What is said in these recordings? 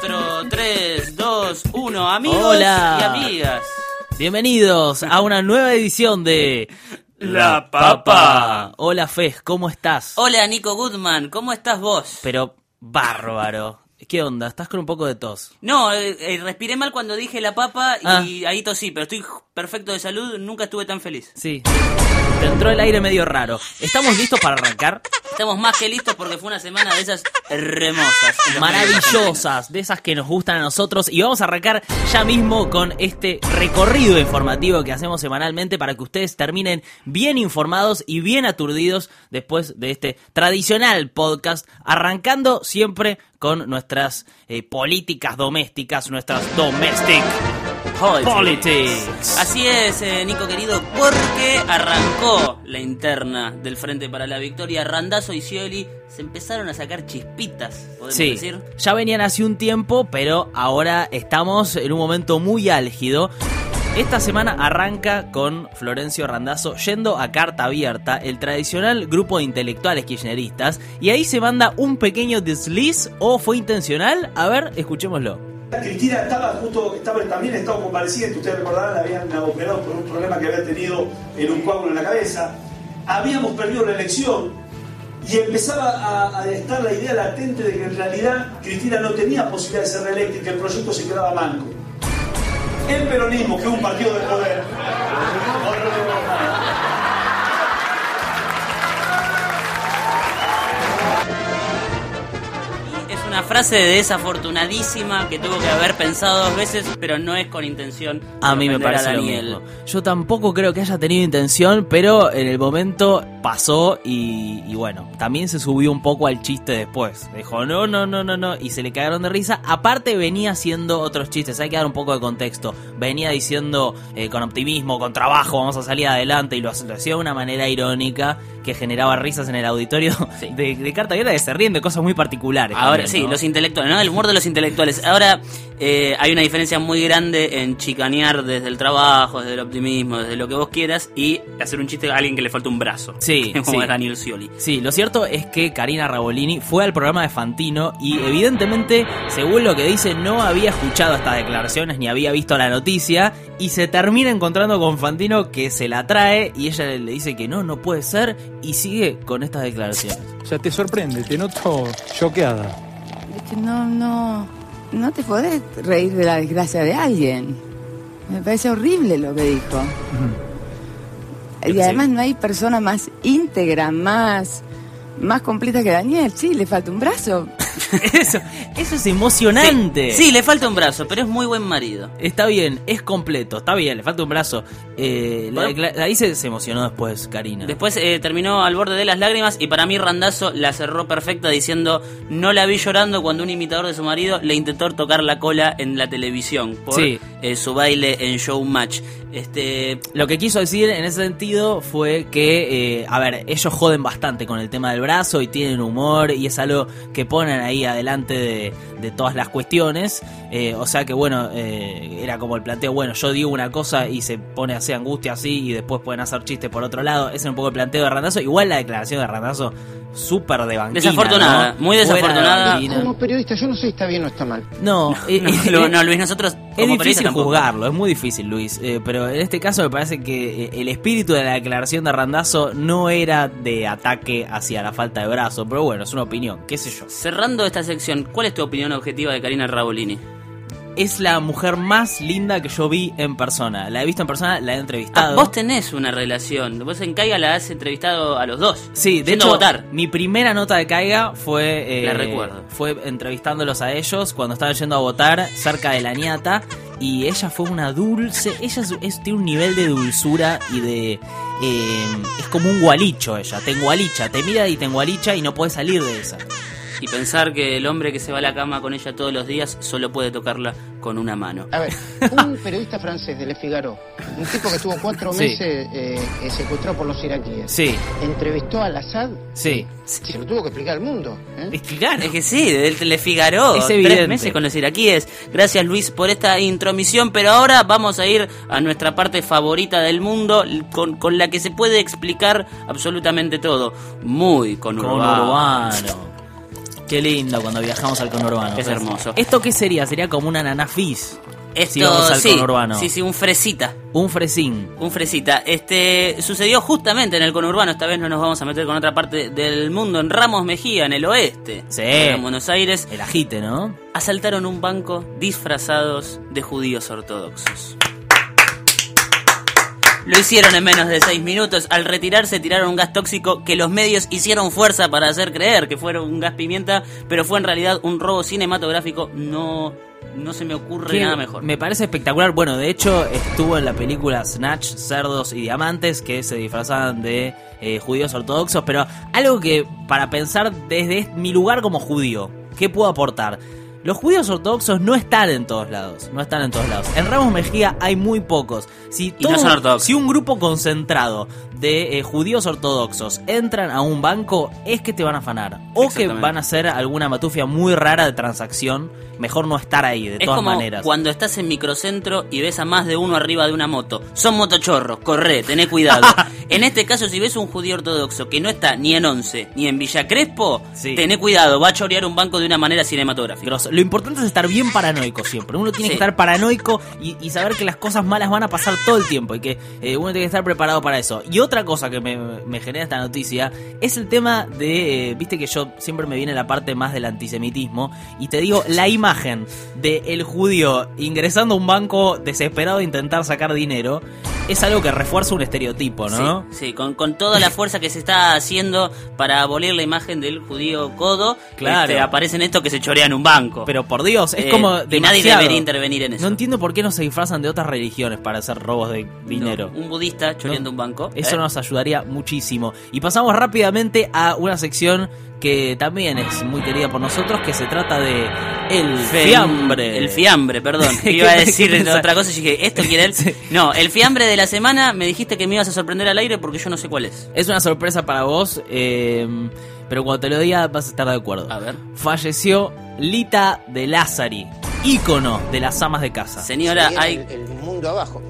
4, 3, 2, 1. Amigos Hola. y amigas. Bienvenidos a una nueva edición de La Papa. Hola Fez, ¿cómo estás? Hola Nico Goodman, ¿cómo estás vos? Pero bárbaro. ¿Qué onda? ¿Estás con un poco de tos? No, eh, eh, respiré mal cuando dije la papa Ah. y ahí tosí, pero estoy perfecto de salud, nunca estuve tan feliz. Sí. Te entró el aire medio raro. ¿Estamos listos para arrancar? Estamos más que listos porque fue una semana de esas hermosas. Maravillosas, de esas que nos gustan a nosotros. Y vamos a arrancar ya mismo con este recorrido informativo que hacemos semanalmente para que ustedes terminen bien informados y bien aturdidos después de este tradicional podcast, arrancando siempre con nuestras eh, políticas domésticas, nuestras domestic politics. Así es, eh, Nico querido, porque arrancó la interna del Frente para la Victoria. Randazo y Scioli se empezaron a sacar chispitas, podemos Sí, decir. ya venían hace un tiempo, pero ahora estamos en un momento muy álgido. Esta semana arranca con Florencio Randazzo yendo a carta abierta, el tradicional grupo de intelectuales kirchneristas, y ahí se manda un pequeño desliz o fue intencional. A ver, escuchémoslo. Cristina estaba justo, estaba también en estado convaleciente, ustedes recordarán, la habían operado por un problema que había tenido en un coágulo en la cabeza. Habíamos perdido la elección y empezaba a, a estar la idea latente de que en realidad Cristina no tenía posibilidad de ser reelecta y que el proyecto se quedaba manco. El peronismo, que es un partido de poder. Una frase desafortunadísima que tuvo que haber pensado dos veces, pero no es con intención. A mí me parece lo Daniel. mismo. Yo tampoco creo que haya tenido intención, pero en el momento pasó y, y bueno, también se subió un poco al chiste después. Dijo, no, no, no, no, no, y se le cagaron de risa. Aparte venía haciendo otros chistes, hay que dar un poco de contexto. Venía diciendo eh, con optimismo, con trabajo, vamos a salir adelante y lo, lo hacía de una manera irónica que generaba risas en el auditorio Sí. de, de Carta Abierta que se ríen de cosas muy particulares. Ahora también, sí, los intelectuales, ¿no? El humor de los intelectuales. Ahora eh, hay una diferencia muy grande en chicanear desde el trabajo, desde el optimismo, desde lo que vos quieras y hacer un chiste a alguien que le falta un brazo. Sí, como sí. es Daniel Scioli. Sí, lo cierto es que Karina Rabolini fue al programa de Fantino y evidentemente, según lo que dice, no había escuchado estas declaraciones ni había visto la noticia y se termina encontrando con Fantino que se la trae y ella le dice que no, no puede ser y sigue con estas declaraciones. O sea, te sorprende, te noto choqueada. Es que no, no, no te podés reír de la desgracia de alguien. Me parece horrible lo que dijo. Y Sí. además no hay persona más íntegra, más, más completa que Daniel. Sí, le falta un brazo. Eso, eso es emocionante. Sí, le falta un brazo, pero es muy buen marido. Está bien, es completo, está bien, le falta un brazo. Eh, la ahí se, se emocionó después, Karina. Después eh, terminó al borde de las lágrimas y para mí Randazo la cerró perfecta diciendo no la vi llorando cuando un imitador de su marido le intentó tocar la cola en la televisión por Sí. eh, su baile en Showmatch. Este, Lo que quiso decir en ese sentido fue que, eh, a ver, ellos joden bastante con el tema del brazo y tienen humor y es algo que ponen ahí adelante de, de todas las cuestiones. Eh, o sea que, bueno, eh, era como el planteo, bueno, yo digo una cosa y se pone así angustia así y después pueden hacer chistes por otro lado. Ese es un poco el planteo de Randazo. Igual la declaración de Randazo, súper de banquina. Desafortunada, ¿no? muy de desafortunada. Como periodista, yo no sé si está bien o está mal. No, eh, no, eh, no, Luis, nosotros Es Como difícil juzgarlo, es muy difícil, Luis. eh, pero en este caso me parece que el espíritu de la declaración de Randazo no era de ataque hacia la falta de brazo. Pero bueno, es una opinión, qué sé yo. Cerrando esta sección, ¿cuál es tu opinión objetiva de Karina Rabolini? Es la mujer más linda que yo vi en persona. La he visto en persona, la he Ah, entrevistado. vos tenés una relación. Vos en Caiga la has entrevistado a los dos. Sí, de hecho, votar. mi primera nota de caiga fue. eh, La recuerdo. Fue entrevistándolos a ellos cuando estaban yendo a votar cerca de la ñata. Y ella fue una dulce. Ella es- es- tiene un nivel de dulzura y de. eh, es como un gualicho ella. Te engualicha, te mira y te engualicha y no puedes salir de esa. Y pensar que el hombre que se va a la cama con ella todos los días solo puede tocarla con una mano. A ver, un periodista francés de Le Figaro, un tipo que estuvo cuatro meses eh, eh, secuestrado por los iraquíes, Sí, entrevistó al Assad, sí. se lo tuvo que explicar al mundo. ¿eh? Es que claro. Es que sí, Le Figaro, Es tres meses con los iraquíes. Gracias Luis por esta intromisión, pero ahora vamos a ir a nuestra parte favorita del mundo, con, con la que se puede explicar absolutamente todo. Muy conurbano. Conurbano. Qué lindo cuando viajamos al conurbano. Es hermoso. ¿Esto qué sería? Sería como una nanafis. Esto, si vamos al sí, conurbano. sí, sí, un fresita. Un fresín. Un fresita. Este sucedió justamente en el conurbano. Esta vez no nos vamos a meter con otra parte del mundo. En Ramos Mejía, en el oeste. Sí. En Buenos Aires. El ajite, ¿no? Asaltaron un banco disfrazados de judíos ortodoxos. Lo hicieron en menos de seis minutos. Al retirarse tiraron un gas tóxico que los medios hicieron fuerza para hacer creer que fue un gas pimienta, pero fue en realidad un robo cinematográfico. No, no se me ocurre Que nada mejor. Me parece espectacular. Bueno, de hecho, estuvo en la película Snatch, Cerdos y Diamantes, que se disfrazaban de eh, judíos ortodoxos. Pero algo que, para pensar desde mi lugar como judío, ¿qué puedo aportar? Los judíos ortodoxos no están en todos lados, no están en todos lados. En Ramos Mejía hay muy pocos. Si, Y no son ortodoxos. si un grupo concentrado de eh, judíos ortodoxos entran a un banco, es que te van a afanar. O que van a hacer alguna matufia muy rara de transacción. Mejor no estar ahí, de Es todas como maneras. cuando estás en microcentro y ves a más de uno arriba de una moto. Son motochorros, corre, tené cuidado. en este caso, si ves un judío ortodoxo que no está ni en Once ni en Villa Crespo, Sí. tené cuidado, va a chorear un banco de una manera cinematográfica. Grosso. Lo importante es estar bien paranoico siempre. Uno tiene Sí. que estar paranoico y, y saber que las cosas malas van a pasar todo el tiempo y que eh, uno tiene que estar preparado para eso. Y otra cosa que me, me genera esta noticia es el tema de, eh, viste que yo siempre me viene la parte más del antisemitismo y te digo, la imagen de el judío ingresando a un banco desesperado de intentar sacar dinero es algo que refuerza un estereotipo, ¿no? Sí, sí, con, con toda la fuerza que se está haciendo para abolir la imagen del judío codo, Claro. este, aparecen estos que se chorean un banco. Pero por Dios, es Eh, como y nadie demasiado. debería intervenir en eso. No entiendo por qué no se disfrazan de otras religiones para hacer robos de dinero. No, un budista choreando No. un banco. Eso ¿eh? Nos ayudaría muchísimo. Y pasamos rápidamente a una sección que también es muy querida por nosotros, que se trata de el fiambre. El fiambre, perdón. ¿Qué Iba a decir otra cosa y dije, ¿esto quiere él? Sí. No, el fiambre de la semana me dijiste que me ibas a sorprender al aire porque yo no sé cuál es. Es una sorpresa para vos, eh, pero cuando te lo diga vas a estar de acuerdo. A ver. Falleció Lita de Lázari, ícono de las amas de casa. Señora, Se hay... el, el mundo abajo.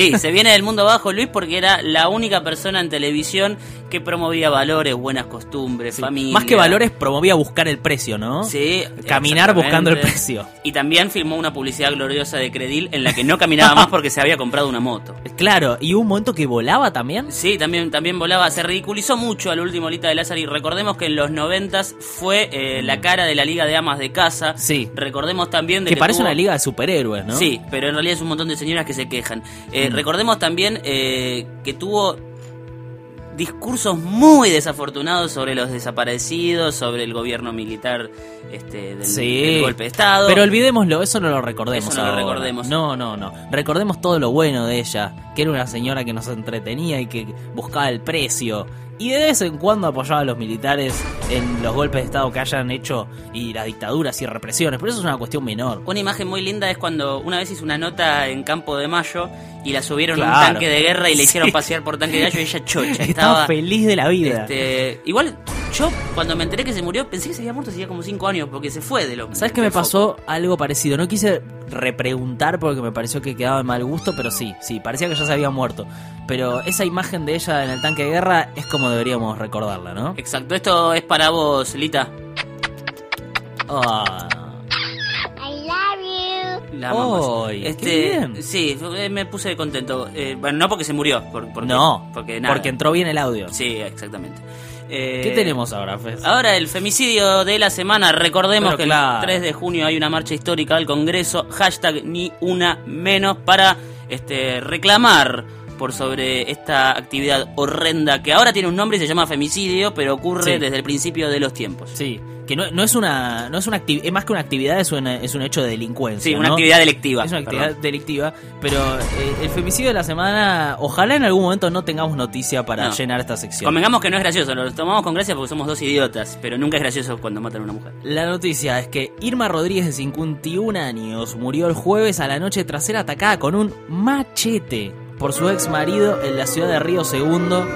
Sí, se viene del mundo abajo Luis porque era la única persona en televisión que promovía valores, buenas costumbres, Sí. familia. Más que valores, promovía buscar el precio, ¿no? Sí, Caminar buscando el precio. Y también filmó una publicidad gloriosa de Credil en la que no caminaba más porque se había comprado una moto. Claro, y hubo un momento que volaba también. Sí, también, también volaba. Se ridiculizó mucho al último Lita de Lázaro y recordemos que en los noventas fue eh, la cara de la Liga de Amas de Casa. Sí. Recordemos también de Que que, parece tuvo- una liga de superhéroes, ¿no? Sí, pero en realidad es un montón de señoras que se quejan. Eh, Mm. Recordemos también eh, que tuvo discursos muy desafortunados sobre los desaparecidos, sobre el gobierno militar este, del, Sí. del golpe de Estado. Pero olvidémoslo, eso no lo recordemos. Eso no lo recordemos. No, no, no. Recordemos todo lo bueno de ella, que era una señora que nos entretenía y que buscaba el precio. Y de vez en cuando apoyaba a los militares en los golpes de Estado que hayan hecho y las dictaduras y represiones. Pero eso es una cuestión menor. Una imagen muy linda es cuando una vez hizo una nota en Campo de Mayo y la subieron a un Claro. tanque de guerra y le hicieron Sí. pasear por tanque de gallo y ella chocha. Estaba, Estaba, feliz de la vida. este, igual yo cuando me enteré que se murió pensé que se había muerto hacía como 5 años porque se fue de lo ¿Sabes qué del me pasó? Algo parecido. No quise repreguntar porque me pareció que quedaba de mal gusto, pero sí, sí, parecía que ya se había muerto. Pero esa imagen de ella en el tanque de guerra es como deberíamos recordarla, ¿no? Exacto, esto es para vos, Lita. Ah. La. ¡Ay, este, qué bien! Sí, fue- me puse contento. Eh, bueno, no porque se murió, por- no, porque nada. porque entró bien el audio. Sí, exactamente. Eh, ¿Qué tenemos ahora, Fez? Ahora el femicidio de la semana. Recordemos Pero que claro. el 3 de junio hay una marcha histórica al Congreso. Hashtag ni una menos para este, reclamar por sobre esta actividad horrenda que ahora tiene un nombre y se llama femicidio, pero ocurre Sí. desde el principio de los tiempos. Sí, que no, no es una no es una actividad, es más que una actividad, es, una- es un hecho de delincuencia. Sí, una ¿no? actividad delictiva. Es una actividad perdón. delictiva, pero eh, el femicidio de la semana, ojalá en algún momento no tengamos noticia para No. llenar esta sección. Convengamos que no es gracioso, lo tomamos con gracia porque somos dos idiotas, pero nunca es gracioso cuando matan a una mujer. La noticia es que Irma Rodríguez de 51 años murió el jueves a la noche tras ser atacada con un machete por su ex marido en la ciudad de Río Segundo,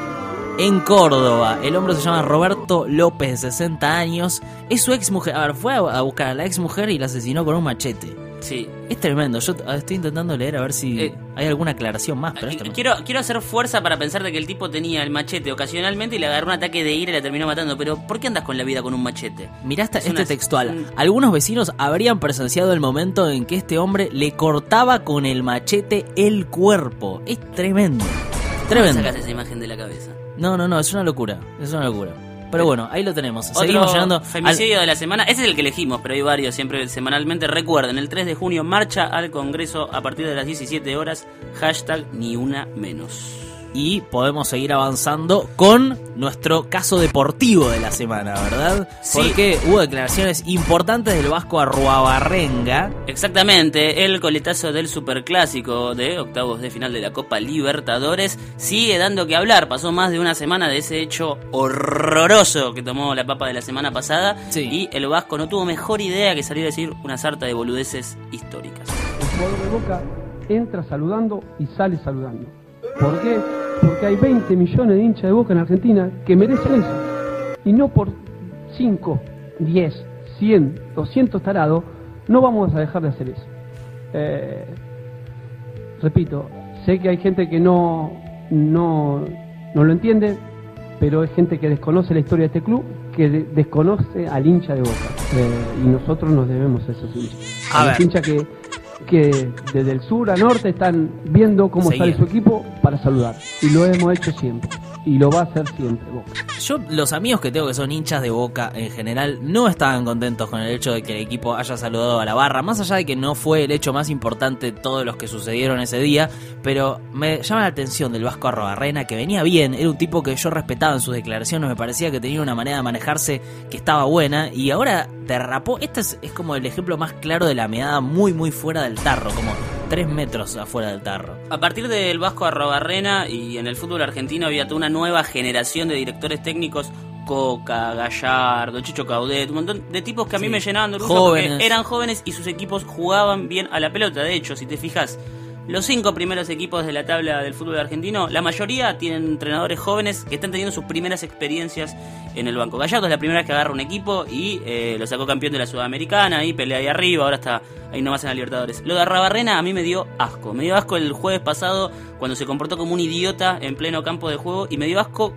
en Córdoba. El hombre se llama Roberto López, de 60 años. Es su ex mujer. A ver, fue a buscar a la ex mujer y la asesinó con un machete. Sí. Es tremendo. Yo estoy intentando leer a ver si Eh, hay alguna aclaración más. Pero Eh, Quiero, quiero hacer fuerza para pensar de que el tipo tenía el machete ocasionalmente y le agarró un ataque de ira y la terminó matando. Pero ¿por qué andas con la vida con un machete? Mirá esta- Es este una- textual. un- Algunos vecinos habrían presenciado el momento en que este hombre le cortaba con el machete el cuerpo. Es tremendo. ¿Cómo Tremendo. sacas esa imagen de la cabeza? No, no, no, es una locura. Es una locura. Pero bueno, ahí lo tenemos. Seguimos Otro llegando. al- femicidio de la semana. Ese es el que elegimos, pero hay varios siempre semanalmente. Recuerden, el 3 de junio marcha al Congreso a partir de las 17 horas. Hashtag ni una menos. Y podemos seguir avanzando con nuestro caso deportivo de la semana, ¿verdad? Sí. Porque hubo declaraciones importantes del Vasco Arruabarrenga. Exactamente, el coletazo del superclásico de octavos de final de la Copa Libertadores sigue dando que hablar. Pasó más de una semana de ese hecho horroroso que tomó la papa de la semana pasada Sí. y el Vasco no tuvo mejor idea que salir a decir una sarta de boludeces históricas. El jugador de Boca entra saludando y sale saludando. ¿Por qué? Porque hay 20 millones de hinchas de Boca en Argentina que merecen eso. Y no por 5, 10, 100, 200 tarados, no vamos a dejar de hacer eso. Eh, repito, sé que hay gente que no, no, no lo entiende, pero es gente que desconoce la historia de este club, que de- desconoce al hincha de Boca. Eh, y nosotros nos debemos a esos hinchas. A A los ver. hinchas que, que desde el sur a norte están viendo cómo Seguía. sale su equipo para saludar. Y lo hemos hecho siempre. Y lo va a hacer siempre Boca. Yo, los amigos que tengo que son hinchas de boca en general, no estaban contentos con el hecho de que el equipo haya saludado a la barra, más allá de que no fue el hecho más importante de todos los que sucedieron ese día, pero me llama la atención del Vasco Arrobarrena, que venía bien, era un tipo que yo respetaba en sus declaraciones, me parecía que tenía una manera de manejarse que estaba buena, y ahora derrapó, este es, es como el ejemplo más claro de la meada muy muy fuera del tarro, como tres metros afuera del tarro. A partir del Vasco Arrobarrena y en el fútbol argentino había toda una nueva generación de directores técnicos, Coca, Gallardo, Chicho Caudet, un montón de tipos que a mí Sí. me llenaban de orgullo Jóvenes. porque eran jóvenes y sus equipos jugaban bien a la pelota. De hecho, si te fijas, los cinco primeros equipos de la tabla del fútbol argentino, la mayoría tienen entrenadores jóvenes que están teniendo sus primeras experiencias en el banco. Gallardo es la primera vez que agarra un equipo y eh, lo sacó campeón de la Sudamericana y pelea ahí arriba, ahora está ahí nomás en la Libertadores. Lo de Arrabarrena a mí me dio asco. Me dio asco el jueves pasado cuando se comportó como un idiota en pleno campo de juego y me dio asco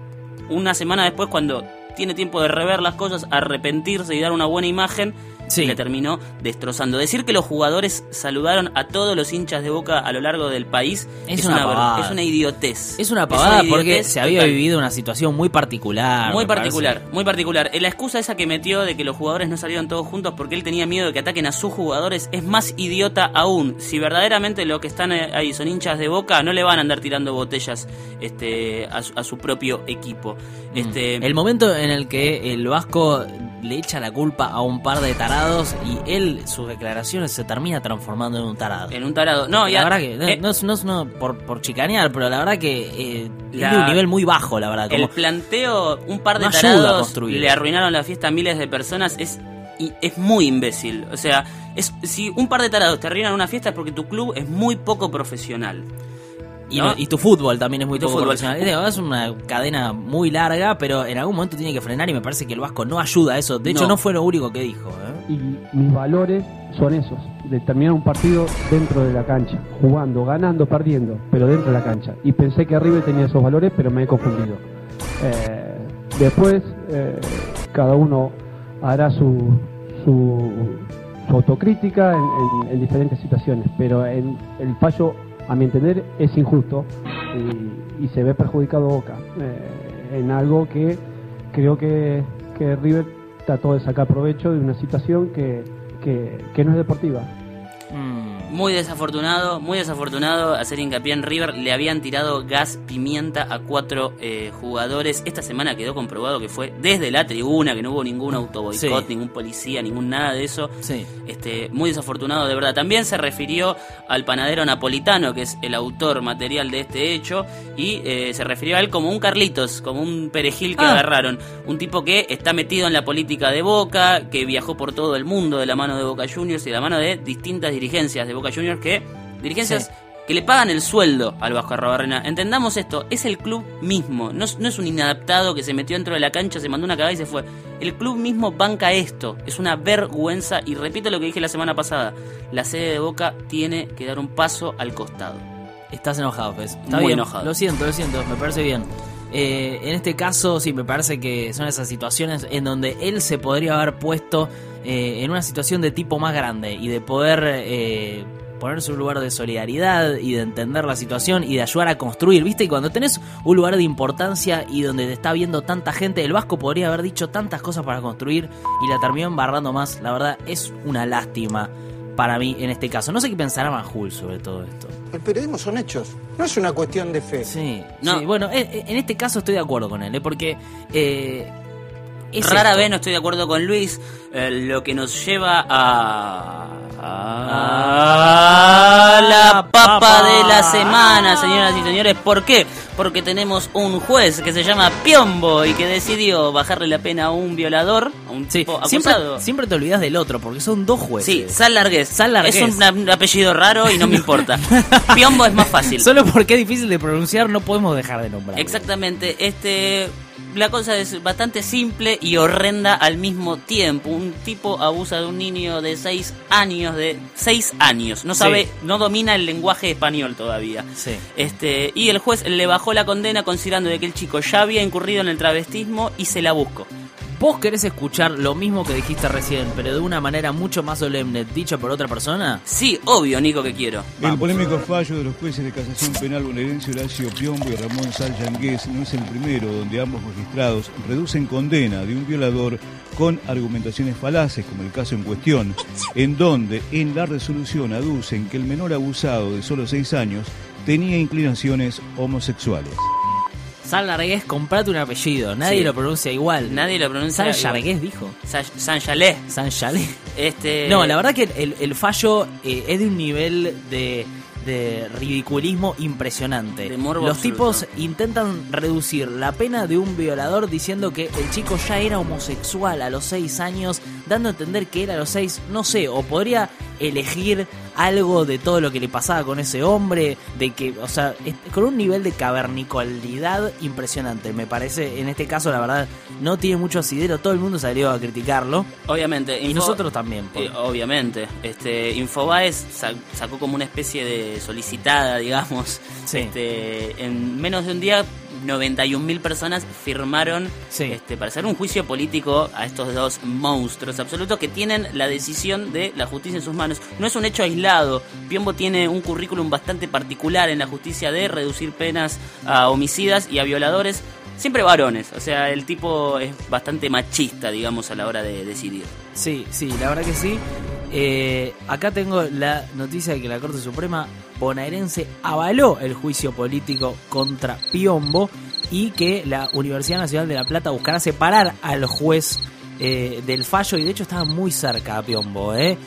una semana después cuando tiene tiempo de rever las cosas, arrepentirse y dar una buena imagen. Sí. Le terminó destrozando. Decir que los jugadores saludaron a todos los hinchas de boca a lo largo del país Es una pavada. es una idiotez. Es una pavada porque se había total. vivido una situación muy particular. Muy parece. particular, muy particular. Eh, La excusa esa que metió de que los jugadores no salieron todos juntos porque él tenía miedo de que ataquen a sus jugadores es más idiota aún. Si verdaderamente los que están eh, ahí son hinchas de boca, no le van a andar tirando botellas este, a, su, a su propio equipo. Este, El momento en el que el Vasco le echa la culpa a un par de tarados y él, sus declaraciones, se termina transformando en un tarado. en un tarado. No, la ya, verdad que, no, eh, no es- no es no por, por chicanear, pero la verdad que eh, La- es de un nivel muy bajo, la verdad. Como, el planteo, un par de tarados construir. le arruinaron la fiesta a miles de personas, es, y es muy imbécil. O sea, es, si un par de tarados te arruinan una fiesta es porque tu club es muy poco profesional. Y, ¿no? y tu fútbol también es muy Tu poco fútbol. profesional. Es- Es una cadena muy larga, pero en algún momento tiene que frenar y me parece que el Vasco no ayuda a eso. De hecho, No. no fue lo único que dijo. ¿eh? Y mis valores son esos, de terminar un partido dentro de la cancha, jugando, ganando, perdiendo, pero dentro de la cancha. Y pensé que River tenía esos valores, pero me he confundido. Eh, después, eh, cada uno hará su, su, su su autocrítica en, en- en diferentes situaciones, pero en- el fallo, a mi entender, es injusto y, y se ve perjudicado Boca eh, en algo que creo que, que River trató de sacar provecho de una situación que, que, no es deportiva. Mm, Muy desafortunado, muy desafortunado hacer hincapié en River. Le habían tirado gas pimienta a cuatro eh, jugadores. Esta semana quedó comprobado que fue desde la tribuna, que no hubo ningún autoboicot, Sí. ningún policía, ningún nada de eso. sí. Este, muy desafortunado de verdad. También se refirió al panadero napolitano, que es el autor material de este hecho, y eh, se refirió a él como un Carlitos, como un perejil que Ah. agarraron. Un tipo que está metido en la política de Boca, que viajó por todo el mundo de la mano de Boca Juniors y de la mano de distintas dirigencias de Boca Juniors que dirigencias Sí. que le pagan el sueldo al Vasco Arrobarrena. Entendamos esto, es el club mismo, no es, no es un inadaptado que se metió dentro de la cancha, se mandó una cagada y se fue. El club mismo banca esto, es una vergüenza y repito lo que dije la semana pasada, la sede de Boca tiene que dar un paso al costado. Estás enojado, Fez. Está Muy bien. enojado. Lo siento, lo siento, me parece bien. Eh, en este caso, sí, me parece que son esas situaciones en donde él se podría haber puesto eh, en una situación de tipo más grande y de poder eh, ponerse un lugar de solidaridad y de entender la situación y de ayudar a construir, ¿viste? Y cuando tenés un lugar de importancia y donde te está viendo tanta gente, el Vasco podría haber dicho tantas cosas para construir y la terminó embarrando más. La verdad, es una lástima para mí en este caso. No sé qué pensará Manjul sobre todo esto. El periodismo son hechos, no es una cuestión de fe. Sí, No. sí, bueno, eh, eh, en este caso estoy de acuerdo con él, ¿eh? porque eh, es Rara esto. vez no estoy de acuerdo con Luis, eh, lo que nos lleva a... a la papa de la semana, señoras y señores. ¿Por qué? Porque tenemos un juez que se llama Piombo y que decidió bajarle la pena a un violador, a un Sí, tipo siempre, te olvidas del otro, porque son dos jueces. Sí, Sal Largués. Sal Largués. Es un, un apellido raro y no me importa. Piombo es más fácil. Solo porque es difícil de pronunciar no podemos dejar de nombrar. Exactamente, este la cosa es bastante simple y horrenda al mismo tiempo. Un tipo abusa de un niño de 6 años, de 6 años. No Sí. sabe, no domina el lenguaje español todavía. Sí. Este, y el juez le bajó la condena considerando de que el chico ya había incurrido en el travestismo y se la buscó. ¿Vos querés escuchar lo mismo que dijiste recién, pero de una manera mucho más solemne, dicha por otra persona? Sí, obvio, Nico, que quiero. El polémico fallo de los jueces de casación penal bonaerense Horacio Piombo y Ramón Sal Yangués no es el primero donde ambos magistrados reducen condena de un violador con argumentaciones falaces, como el caso en cuestión, en donde en la resolución aducen que el menor abusado de solo seis años tenía inclinaciones homosexuales. San Largués, comprate un apellido, nadie Sí. lo pronuncia igual. Nadie lo pronuncia. San igual. Largués dijo. Sa- San Chalé. San Chalé. Este, No, la verdad que el, el fallo eh, es de un nivel de, de ridiculismo impresionante. De morbo Los absoluto. tipos intentan reducir la pena de un violador diciendo que el chico ya era homosexual a los seis años, dando a entender que él a los seis, no sé, o podría elegir algo de todo lo que le pasaba con ese hombre, de que, o sea, con un nivel de cavernicalidad impresionante. Me parece, en este caso, la verdad, no tiene mucho asidero, todo el mundo salió a criticarlo. Obviamente. Y Info- nosotros también. por- Eh, obviamente. Este, Infobaes sa- sacó como una especie de solicitada, digamos. Sí. Este, en menos de un día, 91.000 personas firmaron Sí. este, para hacer un juicio político a estos dos monstruos absolutos que tienen la decisión de la justicia en sus manos. No es un hecho aislado. Piombo tiene un currículum bastante particular en la justicia de reducir penas a homicidas y a violadores. Siempre varones, o sea, el tipo es bastante machista, digamos, a la hora de decidir. Sí, sí, la verdad que sí. Eh, acá tengo la noticia de que la Corte Suprema bonaerense avaló el juicio político contra Piombo y que la Universidad Nacional de La Plata buscará separar al juez eh, del fallo y de hecho estaba muy cerca a Piombo. ¿eh?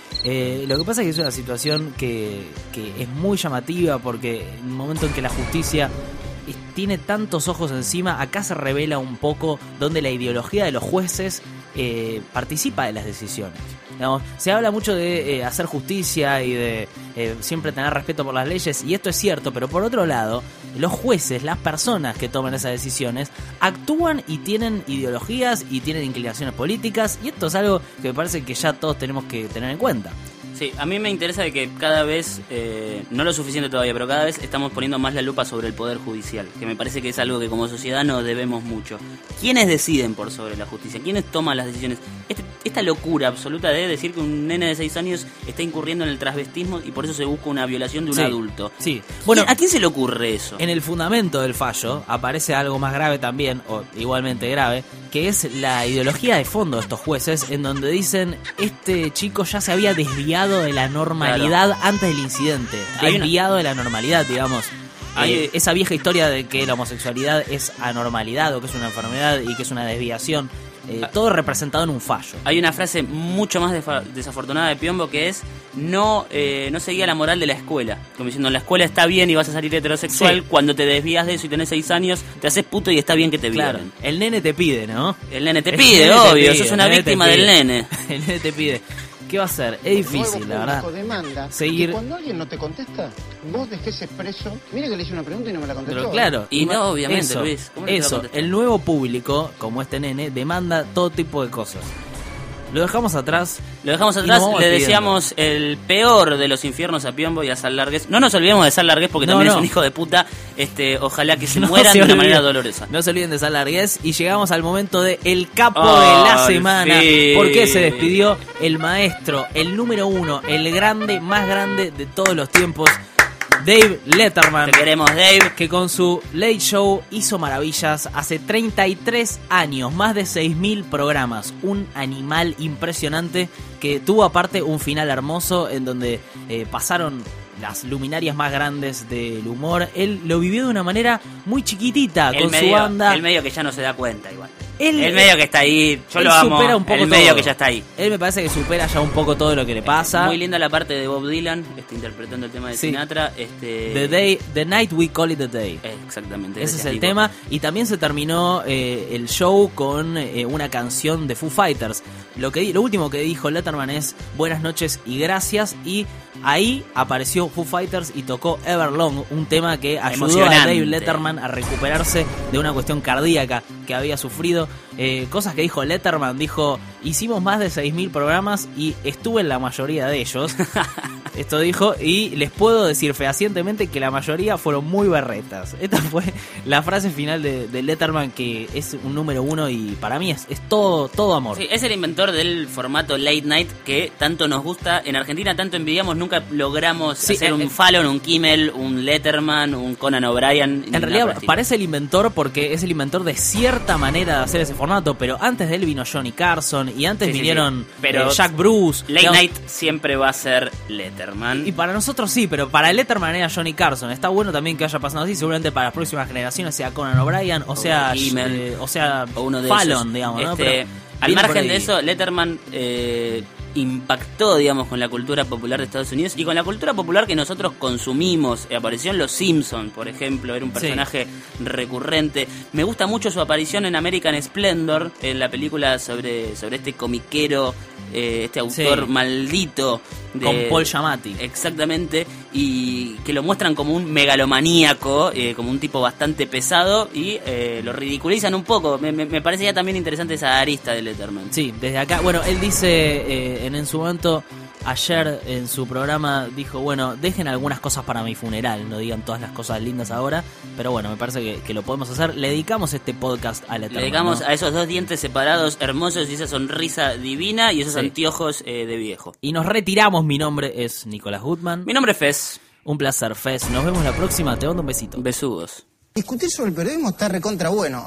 Lo que pasa es que es una situación que, que es muy llamativa porque en el momento en que la justicia tiene tantos ojos encima, acá se revela un poco donde la ideología de los jueces participa de las decisiones. Se habla mucho de eh, hacer justicia y de eh, siempre tener respeto por las leyes, y esto es cierto, pero por otro lado, los jueces, las personas que toman esas decisiones, actúan y tienen ideologías y tienen inclinaciones políticas, y esto es algo que me parece que ya todos tenemos que tener en cuenta. Sí, a mí me interesa que cada vez, eh, no lo suficiente todavía, pero cada vez estamos poniendo más la lupa sobre el Poder Judicial, que me parece que es algo que como sociedad nos debemos mucho. ¿Quiénes deciden por sobre la justicia? ¿Quiénes toman las decisiones? Este, esta locura absoluta de decir que un nene de 6 años está incurriendo en el transvestismo y por eso se busca una violación de un Sí, adulto. Sí. Bueno, ¿a quién se le ocurre eso? En el fundamento del fallo aparece algo más grave también, o igualmente grave, que es la ideología de fondo de estos jueces, en donde dicen este chico ya se había desviado de la normalidad antes del incidente, una- desviado de la normalidad, digamos. Eh, esa vieja historia de que la homosexualidad es anormalidad o que es una enfermedad y que es una desviación, eh, Ah. todo representado en un fallo. Hay una frase mucho más desafortunada de Piombo que es no eh, no seguía la moral de la escuela. Como diciendo, la escuela está bien y vas a salir heterosexual. Sí. Cuando te desvías de eso y tenés 6 años, te haces puto y está bien que te Claro, violen. el nene te pide, ¿no? El nene te El pide, nene te obvio. pide, sos una víctima del nene. El nene te pide. ¿Qué va a hacer? Es difícil, la verdad. público demanda Seguir- que cuando alguien no te contesta, vos dejes expreso. Mire que le hice una pregunta y no me la contestó. Pero claro. Y no, obviamente, eso, Luis, ¿cómo no te va a Eso, el nuevo público, como este nene, demanda todo tipo de cosas. Lo dejamos atrás. Lo dejamos atrás, le deseamos el peor de los infiernos a Piombo y a Sal Largues. No nos olvidemos de Sal Largues porque No, también no. es un hijo de puta. Este, ojalá que se No mueran se de una manera dolorosa. No se olviden de Sal Largués. Y llegamos al momento de el capo de la semana. sí. Porque se despidió el maestro, el número uno, el grande, más grande de todos los tiempos, Dave Letterman. Te queremos, Dave. que con su Late Show hizo maravillas hace 33 años, más de 6.000 programas, un animal impresionante que tuvo aparte un final hermoso en donde eh, pasaron las luminarias más grandes del humor. Él lo vivió de una manera muy chiquitita El con medio, su banda. el medio que ya no se da cuenta igual. Él- el medio que está ahí, yo él lo amo. supera un poco el medio todo. que ya está ahí. Él me parece que supera ya un poco todo lo que le pasa. Muy linda la parte de Bob Dylan, este, interpretando el tema de Sí. Sinatra. Este, The day, the night we call it the day. Exactamente. Ese es el tema. Y también se terminó eh, el show con eh, una canción de Foo Fighters. Lo, que, lo último que dijo Letterman es buenas noches y gracias. Y ahí apareció Foo Fighters y tocó Everlong, un tema que ayudó a. Dave Letterman a recuperarse de una cuestión cardíaca que había sufrido. Eh, cosas que dijo Letterman, dijo, hicimos más de 6.000 programas y estuve en la mayoría de ellos. Esto dijo, y les puedo decir fehacientemente que la mayoría fueron muy berretas. Esta fue la frase final de, de Letterman, que es un número uno y para mí es, es todo, todo amor. Sí, es el inventor del formato late night que tanto nos gusta. En Argentina tanto envidiamos, nunca logramos Sí, hacer eh, un. Fallon, un Kimmel, un Letterman, un Conan O'Brien. En realidad parece el inventor porque es el inventor de cierta manera de hacer ese formato, pero antes de él vino Johnny Carson y antes Sí, vinieron sí. Pero eh, Jack Bruce. Late digamos, night siempre va a ser Letterman. Y para nosotros sí, pero para Letterman era Johnny Carson. Está bueno también que haya pasado así. Seguramente para las próximas generaciones sea Conan O'Brien o, sea eh, o sea o uno de Fallon, esos. digamos, ¿no? Este, Pero al margen de eso, Letterman eh, impactó, digamos, con la cultura popular de Estados Unidos y con la cultura popular que nosotros consumimos. Eh, Apareció en Los Simpsons, por ejemplo, era un Sí. personaje recurrente. Me gusta mucho su aparición en American Splendor, en la película sobre, sobre este comiquero, eh, este autor Sí. maldito. de- Con Paul Giamatti. Exactamente, y que lo muestran como un megalomaníaco, eh, como un tipo bastante pesado y eh, lo ridiculizan un poco. Me, me, me parece ya también interesante esa arista de Letterman. Sí, desde acá. Bueno, él dice eh, en, en su momento, ayer en su programa, dijo, bueno, dejen algunas cosas para mi funeral, no digan todas las cosas lindas ahora, pero bueno, me parece que, que lo podemos hacer. Le dedicamos este podcast a Le Letterman. dedicamos ¿no? a esos dos dientes separados hermosos y esa sonrisa divina y esos Sí. anteojos eh, de viejo. Y nos retiramos, mi nombre es Nicolás Goodman. Mi nombre es Fez. Un placer, Fez. Nos vemos la próxima, te mando un besito. Besudos. Discutir sobre el periodismo está recontra bueno.